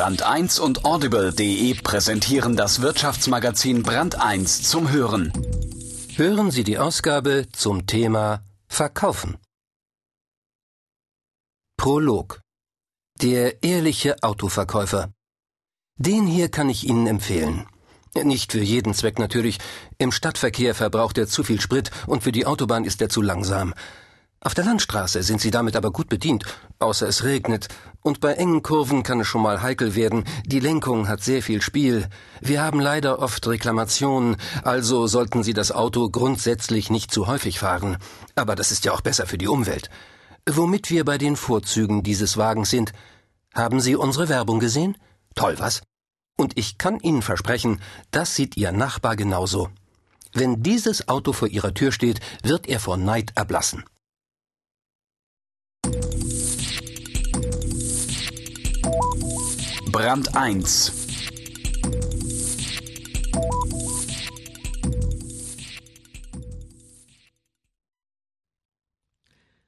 Brand 1 und Audible.de präsentieren das Wirtschaftsmagazin Brand 1 zum Hören. Hören Sie die Ausgabe zum Thema Verkaufen. Prolog. Der ehrliche Autoverkäufer. Den hier kann ich Ihnen empfehlen. Nicht für jeden Zweck natürlich. Im Stadtverkehr verbraucht er zu viel Sprit und für die Autobahn ist er zu langsam. Auf der Landstraße sind Sie damit aber gut bedient, außer es regnet, und bei engen Kurven kann es schon mal heikel werden, die Lenkung hat sehr viel Spiel. Wir haben leider oft Reklamationen, also sollten Sie das Auto grundsätzlich nicht zu häufig fahren. Aber das ist ja auch besser für die Umwelt. Womit wir bei den Vorzügen dieses Wagens sind. Haben Sie unsere Werbung gesehen? Toll, was? Und ich kann Ihnen versprechen, das sieht Ihr Nachbar genauso. Wenn dieses Auto vor Ihrer Tür steht, wird er vor Neid erblassen. Brand 1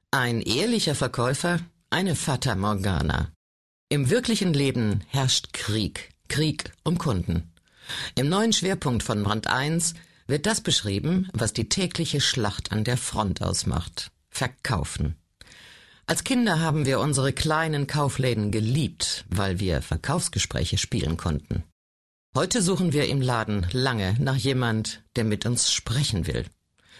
Ein ehrlicher Verkäufer, eine Fata Morgana. Im wirklichen Leben herrscht Krieg, Krieg um Kunden. Im neuen Schwerpunkt von Brand 1 wird das beschrieben, was die tägliche Schlacht an der Front ausmacht. Verkaufen. Als Kinder haben wir unsere kleinen Kaufläden geliebt, weil wir Verkaufsgespräche spielen konnten. Heute suchen wir im Laden lange nach jemand, der mit uns sprechen will.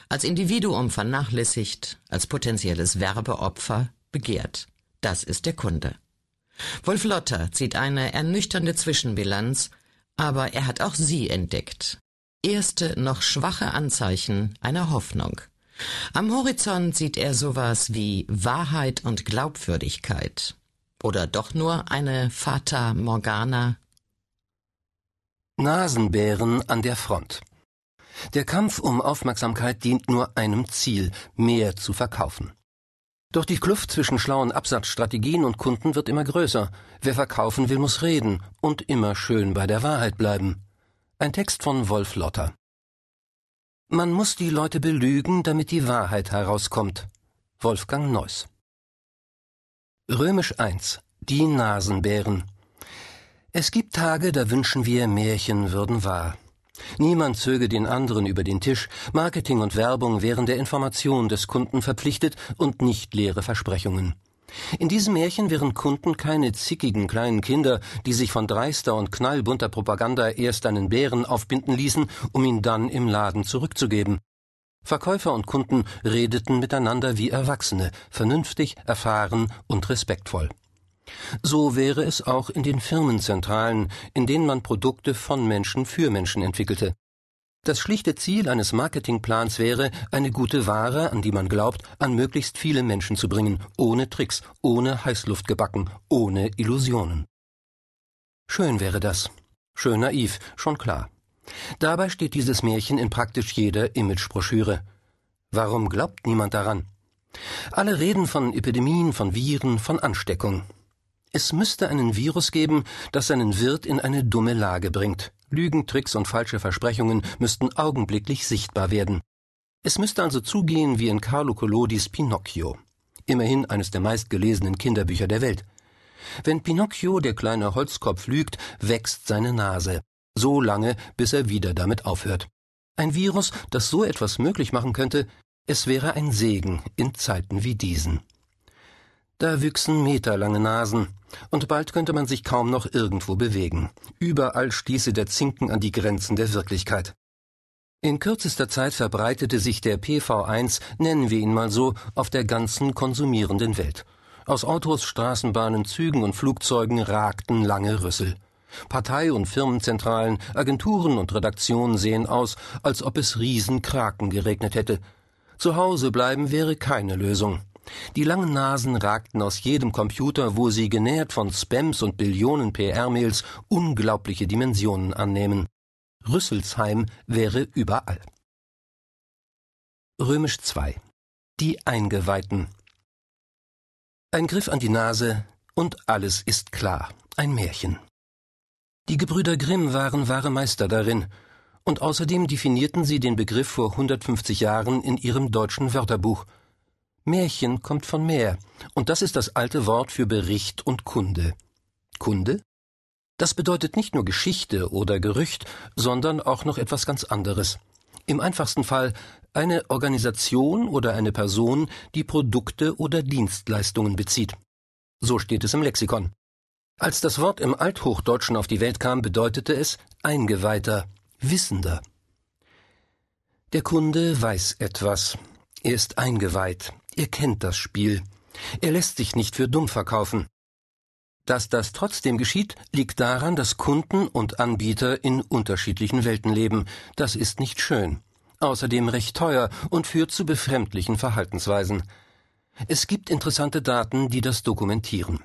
Als Individuum vernachlässigt, als potenzielles Werbeopfer begehrt. Das ist der Kunde. Wolf Lotter zieht eine ernüchternde Zwischenbilanz, aber er hat auch sie entdeckt. Erste noch schwache Anzeichen einer Hoffnung. Am Horizont sieht er sowas wie Wahrheit und Glaubwürdigkeit. Oder doch nur eine Fata Morgana? Nasenbären an der Front. Der Kampf um Aufmerksamkeit dient nur einem Ziel, mehr zu verkaufen. Doch die Kluft zwischen schlauen Absatzstrategien und Kunden wird immer größer. Wer verkaufen will, muss reden und immer schön bei der Wahrheit bleiben. Ein Text von Wolf Lotter. Man muss die Leute belügen, damit die Wahrheit herauskommt. Wolfgang Neuss. Römisch 1. Die Nasenbären. Es gibt Tage, da wünschen wir, Märchen würden wahr. Niemand zöge den anderen über den Tisch, Marketing und Werbung wären der Information des Kunden verpflichtet und nicht leere Versprechungen. In diesem Märchen wären Kunden keine zickigen kleinen Kinder, die sich von dreister und knallbunter Propaganda erst einen Bären aufbinden ließen, um ihn dann im Laden zurückzugeben. Verkäufer und Kunden redeten miteinander wie Erwachsene, vernünftig, erfahren und respektvoll. So wäre es auch in den Firmenzentralen, in denen man Produkte von Menschen für Menschen entwickelte. Das schlichte Ziel eines Marketingplans wäre, eine gute Ware, an die man glaubt, an möglichst viele Menschen zu bringen, ohne Tricks, ohne Heißluftgebacken, ohne Illusionen. Schön wäre das. Schön naiv, schon klar. Dabei steht dieses Märchen in praktisch jeder Imagebroschüre. Warum glaubt niemand daran? Alle reden von Epidemien, von Viren, von Ansteckung. Es müsste einen Virus geben, das seinen Wirt in eine dumme Lage bringt. Lügen, Tricks und falsche Versprechungen müssten augenblicklich sichtbar werden. Es müsste also zugehen wie in Carlo Collodis Pinocchio. Immerhin eines der meistgelesenen Kinderbücher der Welt. Wenn Pinocchio, der kleine Holzkopf, lügt, wächst seine Nase. So lange, bis er wieder damit aufhört. Ein Virus, das so etwas möglich machen könnte, es wäre ein Segen in Zeiten wie diesen. Da wüchsen meterlange Nasen, und bald könnte man sich kaum noch irgendwo bewegen. Überall stieße der Zinken an die Grenzen der Wirklichkeit. In kürzester Zeit verbreitete sich der PV1, nennen wir ihn mal so, auf der ganzen konsumierenden Welt. Aus Autos, Straßenbahnen, Zügen und Flugzeugen ragten lange Rüssel. Partei- und Firmenzentralen, Agenturen und Redaktionen sehen aus, als ob es Riesenkraken geregnet hätte. Zu Hause bleiben wäre keine Lösung. Die langen Nasen ragten aus jedem Computer, wo sie genährt von Spams und Billionen PR-Mails unglaubliche Dimensionen annehmen. Rüsselsheim wäre überall. Römisch 2 Die Eingeweihten Ein Griff an die Nase und alles ist klar. Ein Märchen. Die Gebrüder Grimm waren wahre Meister darin, und außerdem definierten sie den Begriff vor 150 Jahren in ihrem deutschen Wörterbuch – Märchen kommt von Meer, und das ist das alte Wort für Bericht und Kunde. Kunde? Das bedeutet nicht nur Geschichte oder Gerücht, sondern auch noch etwas ganz anderes. Im einfachsten Fall eine Organisation oder eine Person, die Produkte oder Dienstleistungen bezieht. So steht es im Lexikon. Als das Wort im Althochdeutschen auf die Welt kam, bedeutete es Eingeweihter, Wissender. Der Kunde weiß etwas. Er ist eingeweiht. Er kennt das Spiel. Er lässt sich nicht für dumm verkaufen. Dass das trotzdem geschieht, liegt daran, dass Kunden und Anbieter in unterschiedlichen Welten leben. Das ist nicht schön. Außerdem recht teuer und führt zu befremdlichen Verhaltensweisen. Es gibt interessante Daten, die das dokumentieren.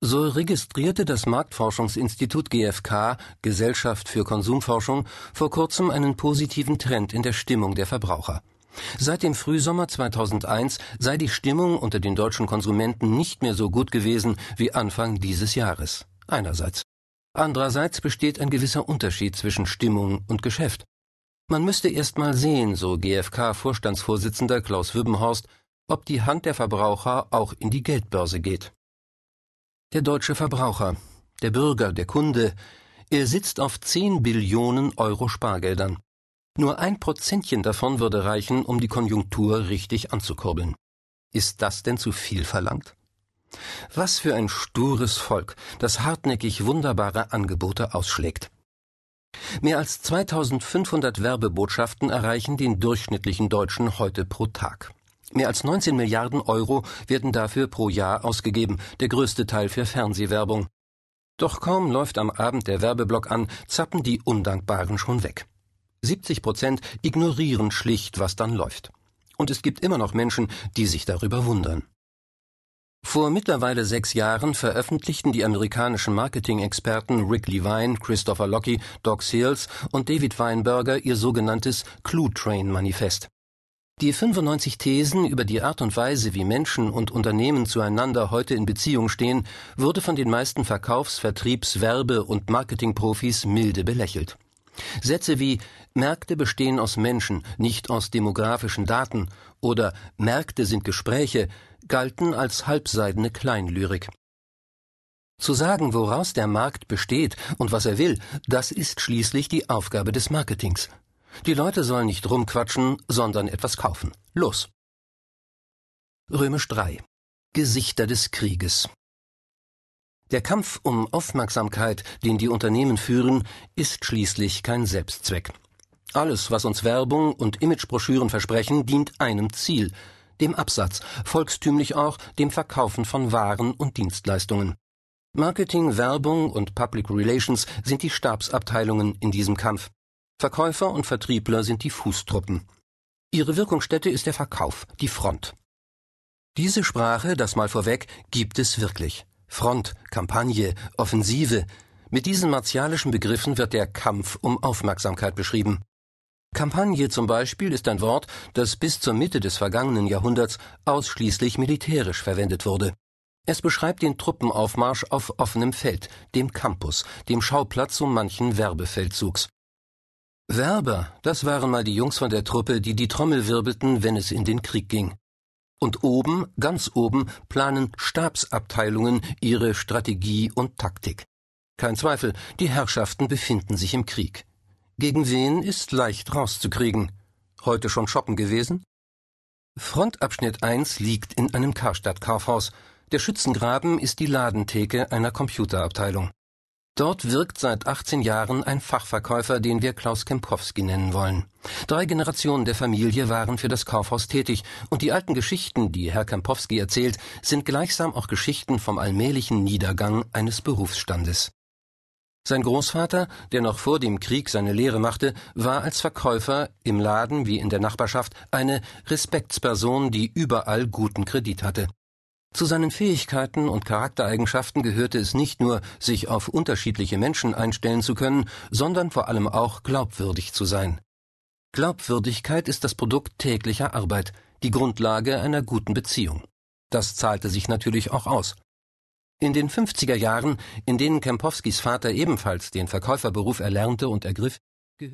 So registrierte das Marktforschungsinstitut GfK Gesellschaft für Konsumforschung vor kurzem einen positiven Trend in der Stimmung der Verbraucher. Seit dem Frühsommer 2001 sei die Stimmung unter den deutschen Konsumenten nicht mehr so gut gewesen wie Anfang dieses Jahres. Einerseits. Andererseits besteht ein gewisser Unterschied zwischen Stimmung und Geschäft. Man müsste erst mal sehen, so GfK-Vorstandsvorsitzender Klaus Wübbenhorst, ob die Hand der Verbraucher auch in die Geldbörse geht. Der deutsche Verbraucher, der Bürger, der Kunde, er sitzt auf 10 Billionen Euro Spargeldern. Nur ein Prozentchen davon würde reichen, um die Konjunktur richtig anzukurbeln. Ist das denn zu viel verlangt? Was für ein stures Volk, das hartnäckig wunderbare Angebote ausschlägt. Mehr als 2500 Werbebotschaften erreichen den durchschnittlichen Deutschen heute pro Tag. Mehr als 19 Milliarden Euro werden dafür pro Jahr ausgegeben, der größte Teil für Fernsehwerbung. Doch kaum läuft am Abend der Werbeblock an, zappen die Undankbaren schon weg. 70 Prozent ignorieren schlicht, was dann läuft. Und es gibt immer noch Menschen, die sich darüber wundern. Vor mittlerweile sechs Jahren veröffentlichten die amerikanischen Marketing-Experten Rick Levine, Christopher Locke, Doc Seals und David Weinberger ihr sogenanntes Clue Train Manifest. Die 95 Thesen über die Art und Weise, wie Menschen und Unternehmen zueinander heute in Beziehung stehen, wurde von den meisten Verkaufs-, Vertriebs-, Werbe- und Marketingprofis milde belächelt. Sätze wie Märkte bestehen aus Menschen, nicht aus demografischen Daten oder Märkte sind Gespräche galten als halbseidene Kleinlyrik. Zu sagen, woraus der Markt besteht und was er will, das ist schließlich die Aufgabe des Marketings. Die Leute sollen nicht rumquatschen, sondern etwas kaufen. Los. Römisch 3. Gesichter des Krieges. Der Kampf um Aufmerksamkeit, den die Unternehmen führen, ist schließlich kein Selbstzweck. Alles, was uns Werbung und Imagebroschüren versprechen, dient einem Ziel, dem Absatz, volkstümlich auch dem Verkaufen von Waren und Dienstleistungen. Marketing, Werbung und Public Relations sind die Stabsabteilungen in diesem Kampf. Verkäufer und Vertriebler sind die Fußtruppen. Ihre Wirkungsstätte ist der Verkauf, die Front. Diese Sprache, das mal vorweg, gibt es wirklich. Front, Kampagne, Offensive. Mit diesen martialischen Begriffen wird der Kampf um Aufmerksamkeit beschrieben. Kampagne zum Beispiel ist ein Wort, das bis zur Mitte des vergangenen Jahrhunderts ausschließlich militärisch verwendet wurde. Es beschreibt den Truppenaufmarsch auf offenem Feld, dem Campus, dem Schauplatz so manchen Werbefeldzugs. Werber, das waren mal die Jungs von der Truppe, die die Trommel wirbelten, wenn es in den Krieg ging. Und oben, ganz oben, planen Stabsabteilungen ihre Strategie und Taktik. Kein Zweifel, die Herrschaften befinden sich im Krieg. Gegen wen ist leicht rauszukriegen? Heute schon shoppen gewesen? Frontabschnitt 1 liegt in einem Karstadt-Kaufhaus. Der Schützengraben ist die Ladentheke einer Computerabteilung. Dort wirkt seit 18 Jahren ein Fachverkäufer, den wir Klaus Kempkowski nennen wollen. Drei Generationen der Familie waren für das Kaufhaus tätig, und die alten Geschichten, die Herr Kempowski erzählt, sind gleichsam auch Geschichten vom allmählichen Niedergang eines Berufsstandes. Sein Großvater, der noch vor dem Krieg seine Lehre machte, war als Verkäufer im Laden wie in der Nachbarschaft eine Respektsperson, die überall guten Kredit hatte. Zu seinen Fähigkeiten und Charaktereigenschaften gehörte es nicht nur, sich auf unterschiedliche Menschen einstellen zu können, sondern vor allem auch glaubwürdig zu sein. Glaubwürdigkeit ist das Produkt täglicher Arbeit, die Grundlage einer guten Beziehung. Das zahlte sich natürlich auch aus. In den 50er Jahren, in denen Kempowskis Vater ebenfalls den Verkäuferberuf erlernte und ergriff,